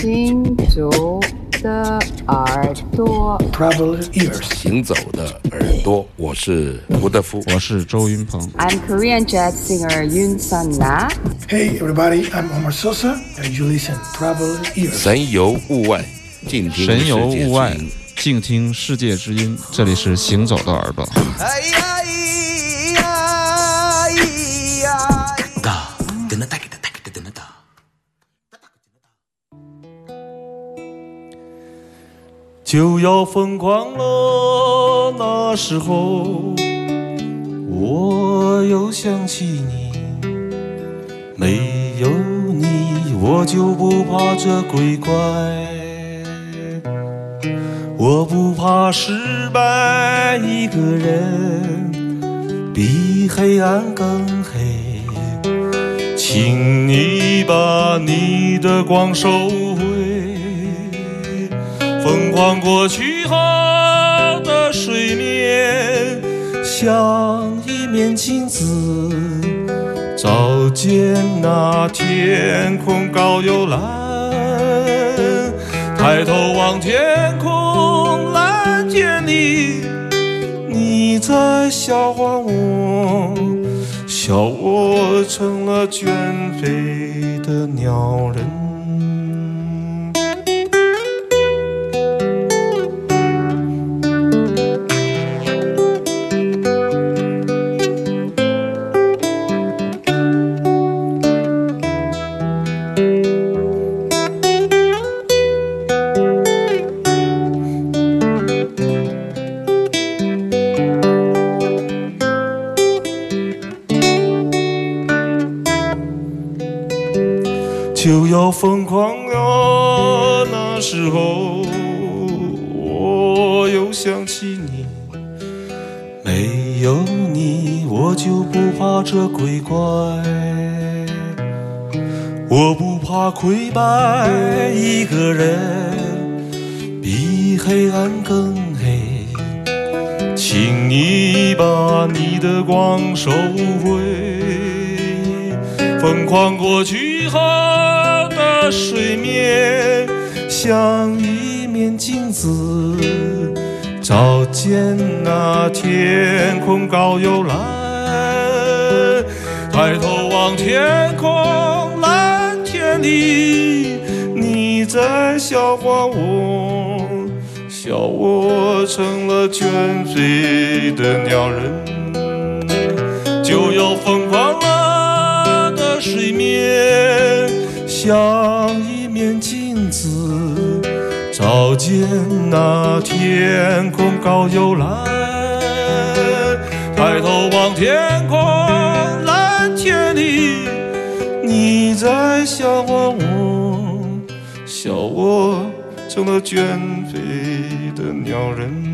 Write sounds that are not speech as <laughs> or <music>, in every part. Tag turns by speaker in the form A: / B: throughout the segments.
A: 行走的耳朵
B: ，Travel ears，
C: 行走的耳朵，我是吴德夫，
D: 我是周云鹏。
A: I'm Korean jazz singer Yun Sun Na.
B: Hey everybody, I'm Omar Sosa, and you listen Travel ears。
C: 神游物外，静听
D: 神游物外，静听世界之音。这里是行走的耳朵。哎呀咿呀咿呀，哒，噔噔哒哒哒哒噔
E: 就要疯狂了，那时候我又想起你，没有你我就不怕这鬼怪，我不怕失败，一个人比黑暗更黑，请你把你的光收。疯狂过去后的水面，像一面镜子，照见那天空高又蓝。抬头望天空，蓝天里，你在笑话我，笑我成了倦飞的鸟人。疯狂了，那时候我又想起你，没有你我就不怕这鬼怪，我不怕溃败，一个人比黑暗更黑，请你把你的光收回，疯狂过去后。水面像一面镜子，照见那天空高又蓝。抬头望天空，蓝天里，你在笑话我，笑我成了倦飞的鸟人，就要疯狂了的水面。像一面镜子，照见那天空高又蓝。抬头望天空，蓝天里，你在笑我我，笑我成了倦飞的鸟人。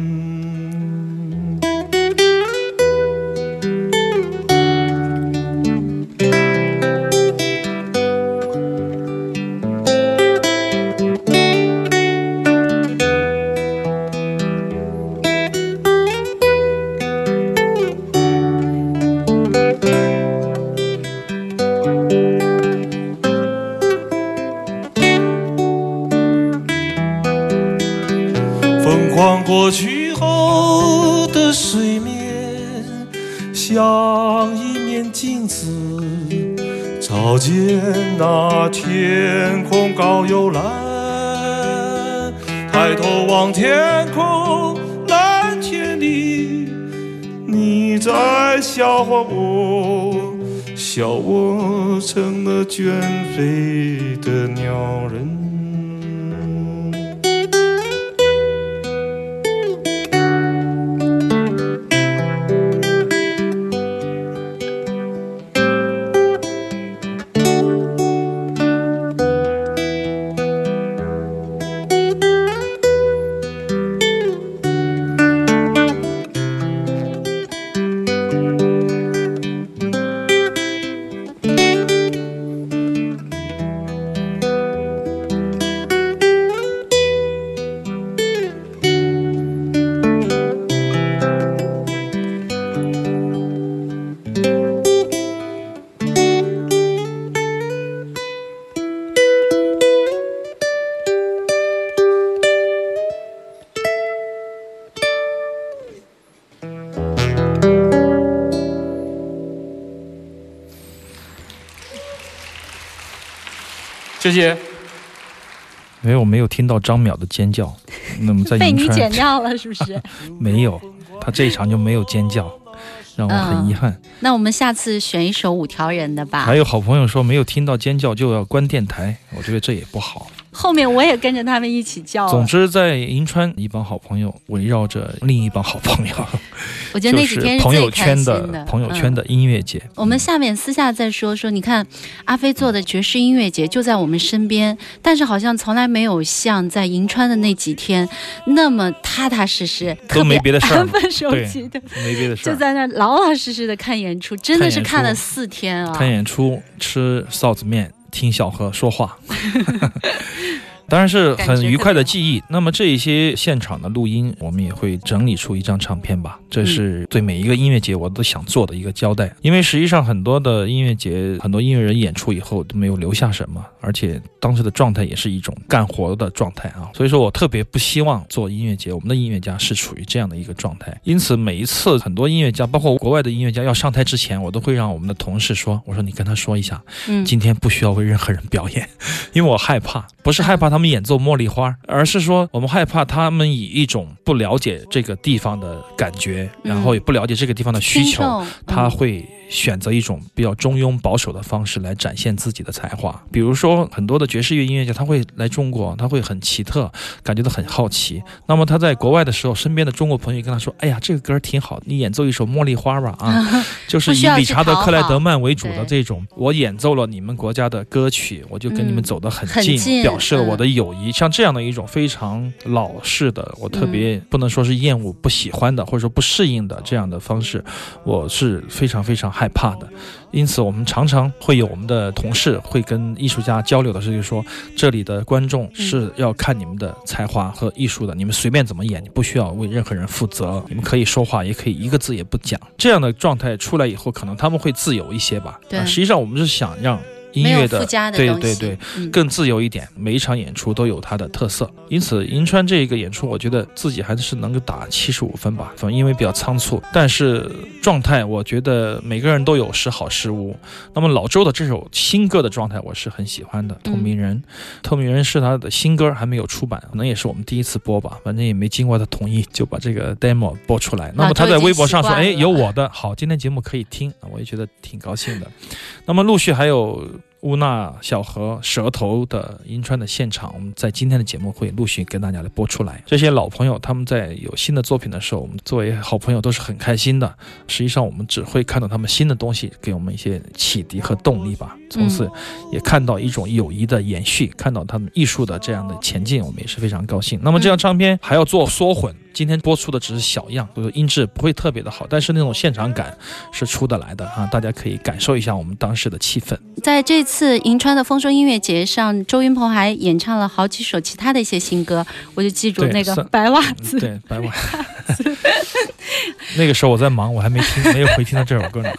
E: 谢谢。
F: 因为我没有听到张淼的尖叫，那么在 <laughs>
G: 被你剪掉了，是不是？<laughs>
F: 没有，他这一场就没有尖叫，让我很遗憾。<laughs>
G: 那我们下次选一首五条人的吧。
F: 还有好朋友说没有听到尖叫就要关电台，我觉得这也不好。
G: 后面我也跟着他们一起叫。
F: 总之，在银川，一帮好朋友围绕着另一帮好朋友，
G: 我觉得那几天
F: 是朋友圈的
G: 的
F: 朋友圈
G: 嗯
F: 的音乐节。
G: 我们下面私下再说说，你看阿飞做的爵士音乐节就在我们身边，但是好像从来没有像在银川的那几天那么踏踏实实，
F: 都没别的事儿
G: 安分守
F: 对
G: 己的，<laughs>
F: 没别的事儿，
G: 就在那老老实实的看演出，真的是看了四天啊！
F: 看演出、吃臊子面、听小何说话。<laughs> 当然是很愉快的记忆。那么这一些现场的录音，我们也会整理出一张唱片吧。这是对每一个音乐节我都想做的一个交代。因为实际上很多的音乐节，很多音乐人演出以后都没有留下什么，而且当时的状态也是一种干活的状态啊。所以说我特别不希望做音乐节，我们的音乐家是处于这样的一个状态。因此每一次很多音乐家，包括国外的音乐家要上台之前，我都会让我们的同事说：“我说你跟他说一下，
G: 嗯，
F: 今天不需要为任何人表演，因为我害怕，不是害怕他们演奏茉莉花，而是说我们害怕他们以一种不了解这个地方的感觉，
G: 嗯。
F: 然后也不了解这个地方的需求，
G: 嗯。
F: 他会选择一种比较中庸保守的方式来展现自己的才华。比如说，很多的爵士乐音乐家他会来中国，他会很奇特，感觉到很好奇。那么他在国外的时候，身边的中国朋友跟他说：“哎呀，这个歌挺好，你演奏一首《茉莉花》吧啊。<laughs> ”就是以理查德克莱德曼为主的这种，我演奏了你们国家的歌曲，我就跟你们走得很近，
G: 嗯很近
F: 表示了我的友谊。像这样的一种非常老式的，我特别不能说是厌恶、不喜欢的，或者说不适应的这样的方式，我是非常非常害怕的。因此，我们常常会有我们的同事会跟艺术家交流的，是就说，这里的观众是要看你们的才华和艺术的，你们随便怎么演，你不需要为任何人负责，你们可以说话，也可以一个字也不讲。这样的状态出来以后，可能他们会自由一些吧。
G: 对
F: 啊实际上，我们是想让音乐的
G: 的
F: 对对对，
G: 嗯
F: 更自由一点，每一场演出都有它的特色。因此，银川这个演出，我觉得自己还是能够打七十五分吧，反正因为比较仓促，但是状态我觉得每个人都有时好时无。那么老周的这首新歌的状态，我是很喜欢的，《透明人》透明人》是他的新歌，还没有出版，可能也是我们第一次播吧，反正也没经过他同意就把这个 demo 播出来。那么他在微博上说：“哎，有我的，好，今天节目可以听。”啊，我也觉得挺高兴的。那么陆续还有乌纳、小河、舌头的银川的现场，我们在今天的节目会陆续跟大家来播出来。这些老朋友他们在有新的作品的时候，我们作为好朋友都是很开心的。实际上，我们只会看到他们新的东西，给我们一些启迪和动力吧。从此也看到一种友谊的延续，看到他们艺术的这样的前进，我们也是非常高兴。那么这张唱片还要做缩混。今天播出的只是小样，就是音质不会特别的好，但是那种现场感是出得来的啊！大家可以感受一下我们当时的气氛。
G: 在这次银川的丰收音乐节上，周云鹏还演唱了好几首其他的一些新歌，我就记住那个白袜子。
F: 对，白袜子。<laughs> 那个时候我在忙，我还没听，没有回听到这首歌呢。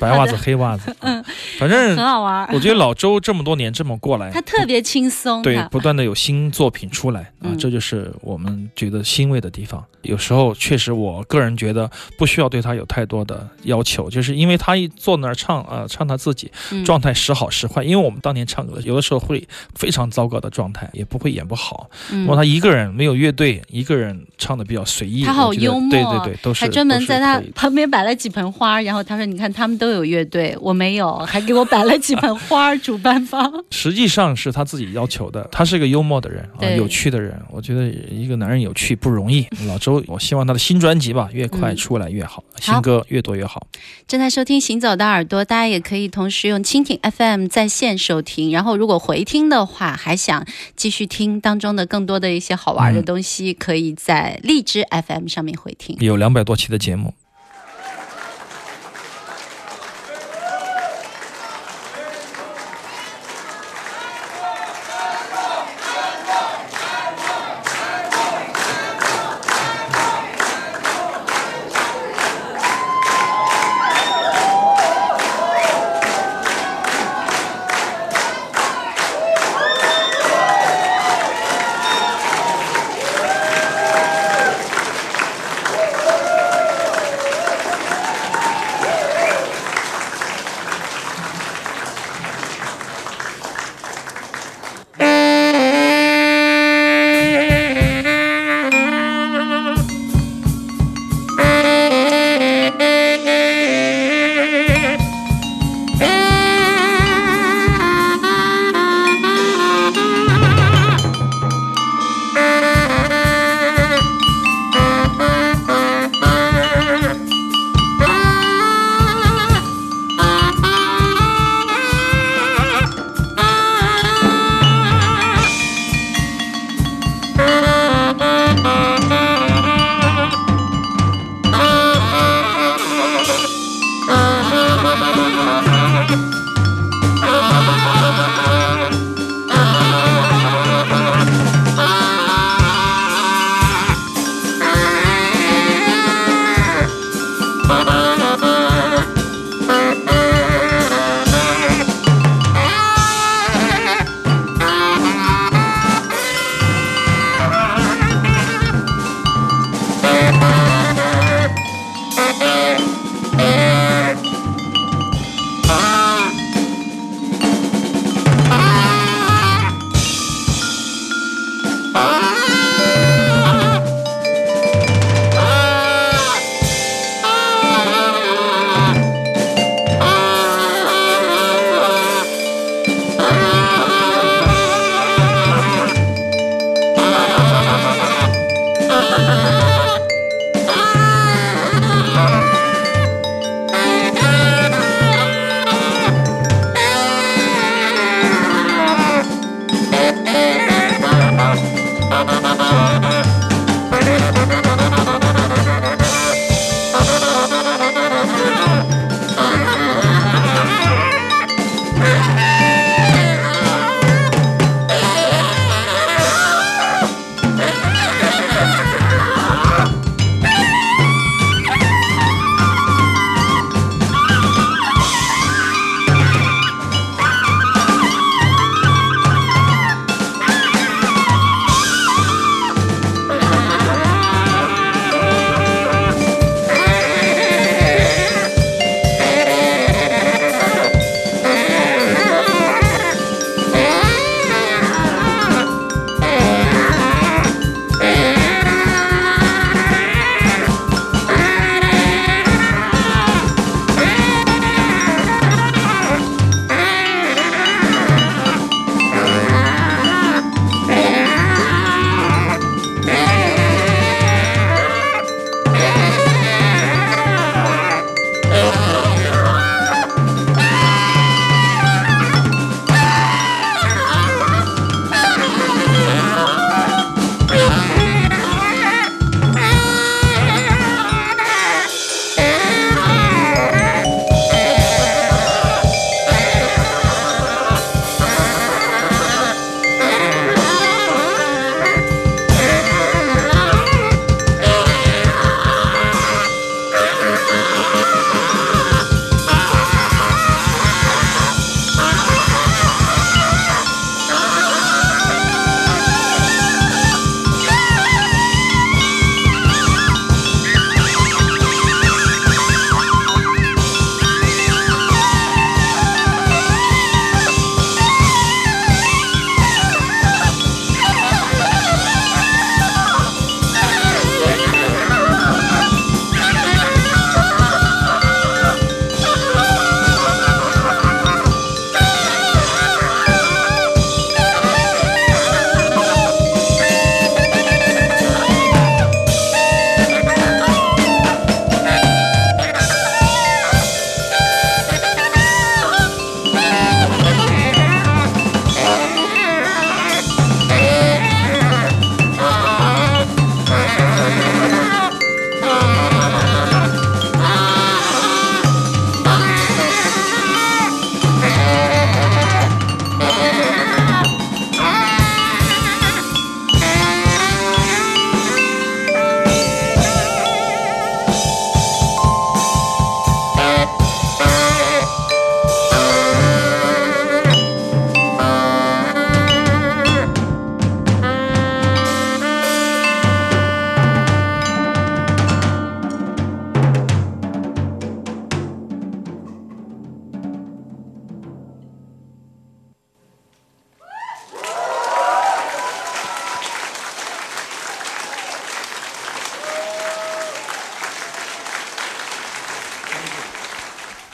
F: 白袜子、黑袜子，嗯，反正
G: 很好玩。
F: 我觉得老周这么多年这么过来，
G: 他特别轻松，
F: 对，不断的有新作品出来啊，
G: 嗯
F: 这就是我们觉得欣慰的地方。有时候确实，我个人觉得不需要对他有太多的要求，就是因为他一坐那儿唱啊、呃唱他自己，
G: 嗯
F: 状态时好时坏。因为我们当年唱歌，有的时候会非常糟糕的状态，也不会演不好。
G: 嗯
F: 那么他一个人没有乐队，一个人唱的比较随意，
G: 他好幽默，
F: 对对对，都是
G: 还专门在他旁边摆了几盆花，然后他说：“你看他们都有乐队，我没有，还给我摆了几盆花。”主办方
F: 实际上是他自己要求的。他是个幽默的人啊，有趣的人。我觉得一个男人有趣不容易。老周，我希望他的新专辑吧，越快
G: 嗯
F: 出来越好，新歌越多越好。
G: 正在收听《行走的耳朵》，大家也可以同时用蜻蜓 FM 在线收听。然后如果回听的话，还想继续听当中的更多的一些好玩的东西，可以在荔枝 FM 上面回听。
F: 有两百多期的节目。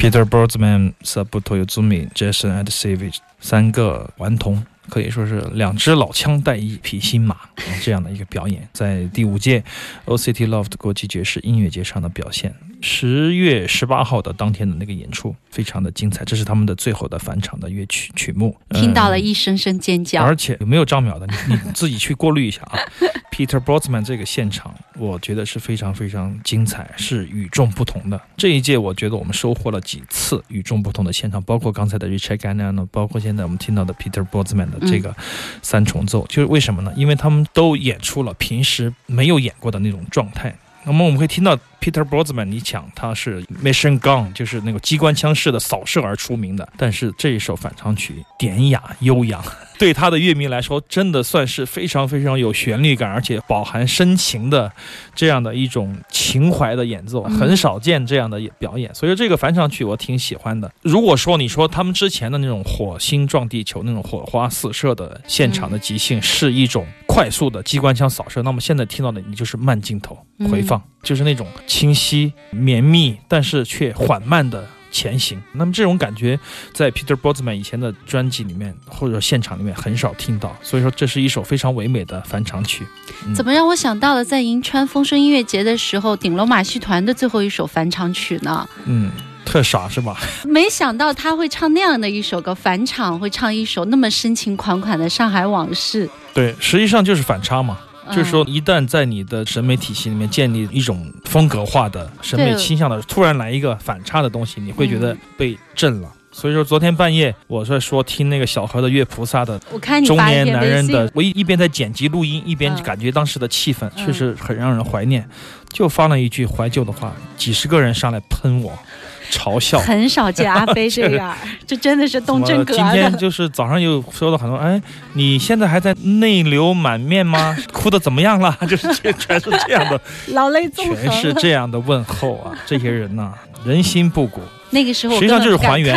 F: Peter Borzman、Sabuto Yuzumi、Jason and s a v a g e 三个顽童。可以说是两只老枪带一匹新马这样的一个表演，在第五届 OCT Loft 国际爵士音乐节上的表现。十月十八号的当天的那个演出非常的精彩，这是他们的最后的返场的乐曲曲目，
G: 听到了一声声尖叫。
F: 而且有没有张淼的？你你自己去过滤一下啊。Peter Botzman 这个现场，我觉得是非常非常精彩，是与众不同的。这一届我觉得我们收获了几次与众不同的现场，包括刚才的 Richard g a n n o 包括现在我们听到的 Peter Botzman 的这个三重奏，就是为什么呢？因为他们都演出了平时没有演过的那种状态。那么我们会听到 Peter Brodman 你讲他是 Mission Gun，就是那个机关枪式的扫射而出名的。但是这一首反唱曲典雅悠扬，对他的乐迷来说，真的算是非常非常有旋律感，而且饱含深情的这样的一种情怀的演奏，很少见这样的表演。所以这个返场曲我挺喜欢的。如果说你说他们之前的那种火星撞地球那种火花四射的现场的即兴是一种快速的机关枪扫射，那么现在听到的你就是慢镜头回放。就是那种清晰绵密，但是却缓慢的前行。那么这种感觉，在 Peter Botzman 以前的专辑里面或者现场里面很少听到。所以说，这是一首非常唯美的返场曲。
G: 怎么让我想到了在银川风声音乐节的时候，顶楼马戏团的最后一首返场曲呢？
F: 嗯，特傻是吧？
G: 没想到他会唱那样的一首歌，返场会唱一首那么深情款款的《上海往事》。
F: 对，实际上就是反差嘛。就是说，一旦在你的审美体系里面建立一种风格化的审美倾向的，突然来一个反差的东西，你会觉得被震了。所以说，昨天半夜我在说听那个小何的《月菩萨》的中年男人的，我一一边在剪辑录音，一边感觉当时的气氛确实很让人怀念，就发了一句怀旧的话，几十个人上来喷我。嘲笑，
G: 很少见阿飞这样，<laughs> 这真的是动真格
F: 今天就是早上又收到很多，哎，你现在还在泪流满面吗？<laughs> 哭的怎么样了？就是全是这样的，<laughs>
G: 老泪纵横，
F: 全是这样的问候啊！这些人呐，人心不古。
G: 那个时候
F: 实际上就是还原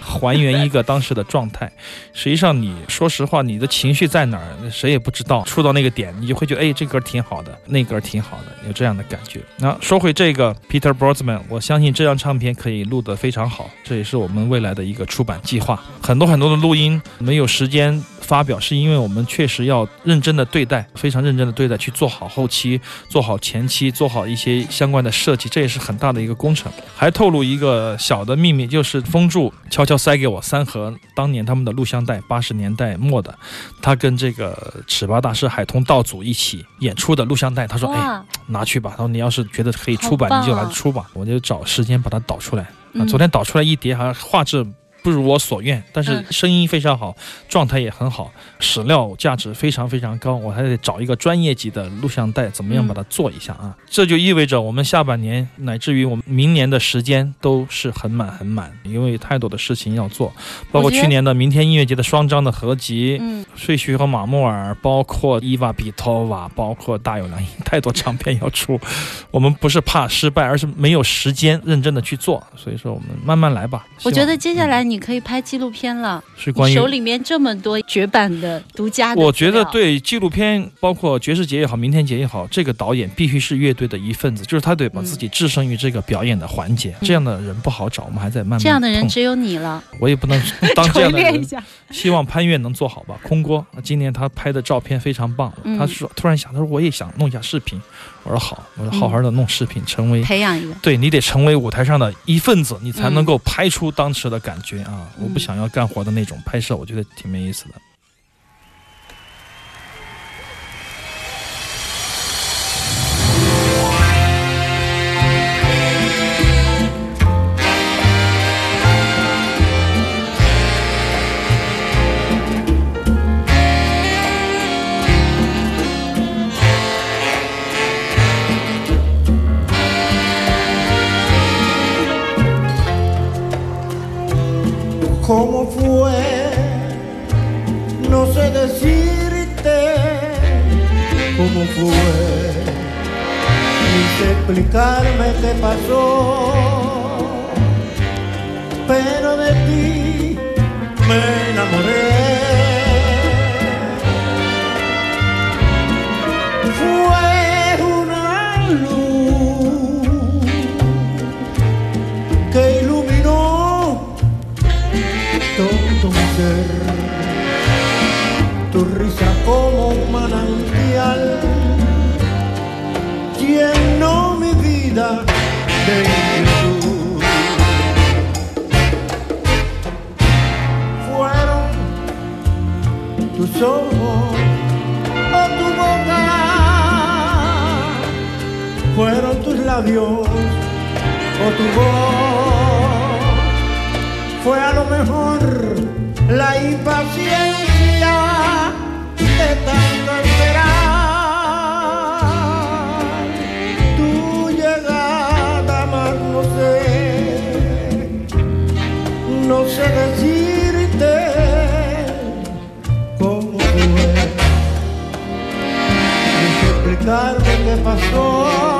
F: 还原一个当时的状态。实际上你说实话，你的情绪在哪儿，谁也不知道。触到那个点，你就会觉得，哎，这歌挺好的，那歌挺好的，有这样的感觉。那说回这个 Peter Borzman，我相信这张唱片可以录得非常好，这也是我们未来的一个出版计划。很多很多的录音没有时间发表，是因为我们确实要认真的对待，非常认真的对待，去做好后期，做好前期，做好一些相关的设计，这也是很大的一个工程。还透露一个。小的秘密就是风柱悄悄塞给我三盒当年他们的录像带，八十年代末的，他跟这个尺八大师海通道祖一起演出的录像带。他说：“哎，拿去吧。”他说：“你要是觉得可以出版，你就来出吧。”我就找时间把它导出来。啊，昨天导出来一叠，好像画质。不如我所愿，但是声音非常好，状态也很好，史料价值非常非常高。我还得找一个专业级的录像带，怎么样把它做一下啊？这就意味着我们下半年乃至于我们明年的时间都是很满很满，因为太多的事情要做，包括去年的明天音乐节的双张的合集，嗯，睡徐和马木尔，包括伊娃比托瓦，包括大有良音，太多唱片要出。<laughs> 我们不是怕失败，而是没有时间认真的去做，所以说我们慢慢来吧。
G: 我觉得接下来。你可以拍纪录片了，
F: 是关于
G: 手里面这么多绝版的独家的。
F: 我觉得对纪录片，包括爵士节也好，明天节也好，这个导演必须是乐队的一份子，就是他得把自己置身于这个表演的环节。这样的人不好找，我们还在慢慢。
G: 这样的人只有你了，
F: 我也不能当这样的人。<laughs> 希望潘越能做好吧。空锅今年他拍的照片非常棒，他说突然想，他说我也想弄一下视频。我说好，我说好好的弄视频，成为
G: 培养一个，
F: 对你得成为舞台上的一份子，你才能够拍出当时的感觉啊！我不想要干活的那种拍摄，我觉得挺没意思的。
H: Cómo fue, ni explicarme qué pasó, pero de ti me enamoré. Fue una luz Fueron tus ojos o tu boca, fueron tus labios o tu voz, fue a lo mejor la impaciencia de tal olvidar lo que pasó.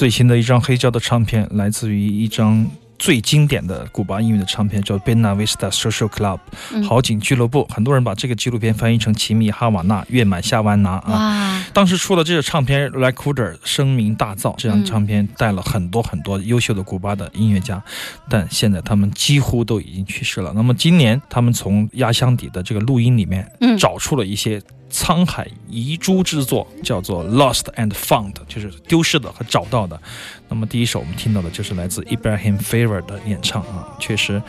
F: 最新的一张黑胶的唱片来自于一张最经典的古巴音乐的唱片，叫《Bena Vista Social Club》好景俱乐部。很多人把这个纪录片翻译成《奇密哈瓦那月满夏湾拿》啊。当时出了这个唱片 l a c u d e r 声名大噪，这张唱片带了很多很多优秀的古巴的音乐家，但现在他们几乎都已经去世了。那么今年他们从压箱底的这个录音里面
G: 嗯
F: 找出了一些沧海遗珠之作，叫做 Lost and Found，就是丢失的和找到的。那么第一首我们听到的就是来自 Ibrahim 的演唱啊，确实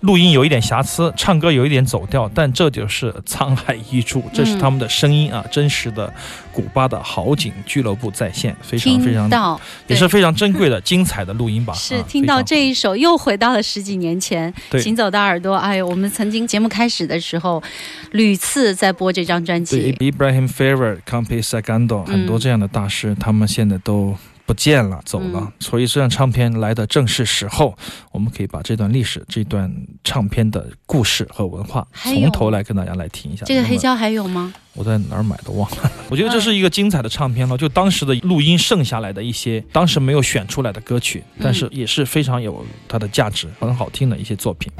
F: 录音有一点瑕疵，唱歌有一点走调，但这就是沧海一粟，这是他们的声音啊，真实的古巴的好景俱乐部在线，非常非常
G: 到
F: 也是非常珍贵的、精彩的录音吧。啊
G: 是听到这一首，又回到了十几年前，
F: 对
G: 行走的耳朵。哎呦，我们曾经节目开始的时候，屡次在播这张专
F: 对
G: 辑。
F: Ibrahim Favor、Campi Sagando 很多这样的大师，他们现在都。不见了，走了，
G: 嗯
F: 所以这张唱片来的正是时候。我们可以把这段历史、这段唱片的故事和文化从头来跟大家来听一下。
G: 这个黑胶还有吗？
F: 我在哪儿买的忘了。我觉得这是一个精彩的唱片了，就当时的录音剩下来的一些，当时没有选出来的歌曲，但是也是非常有它的价值，很好听的一些作品。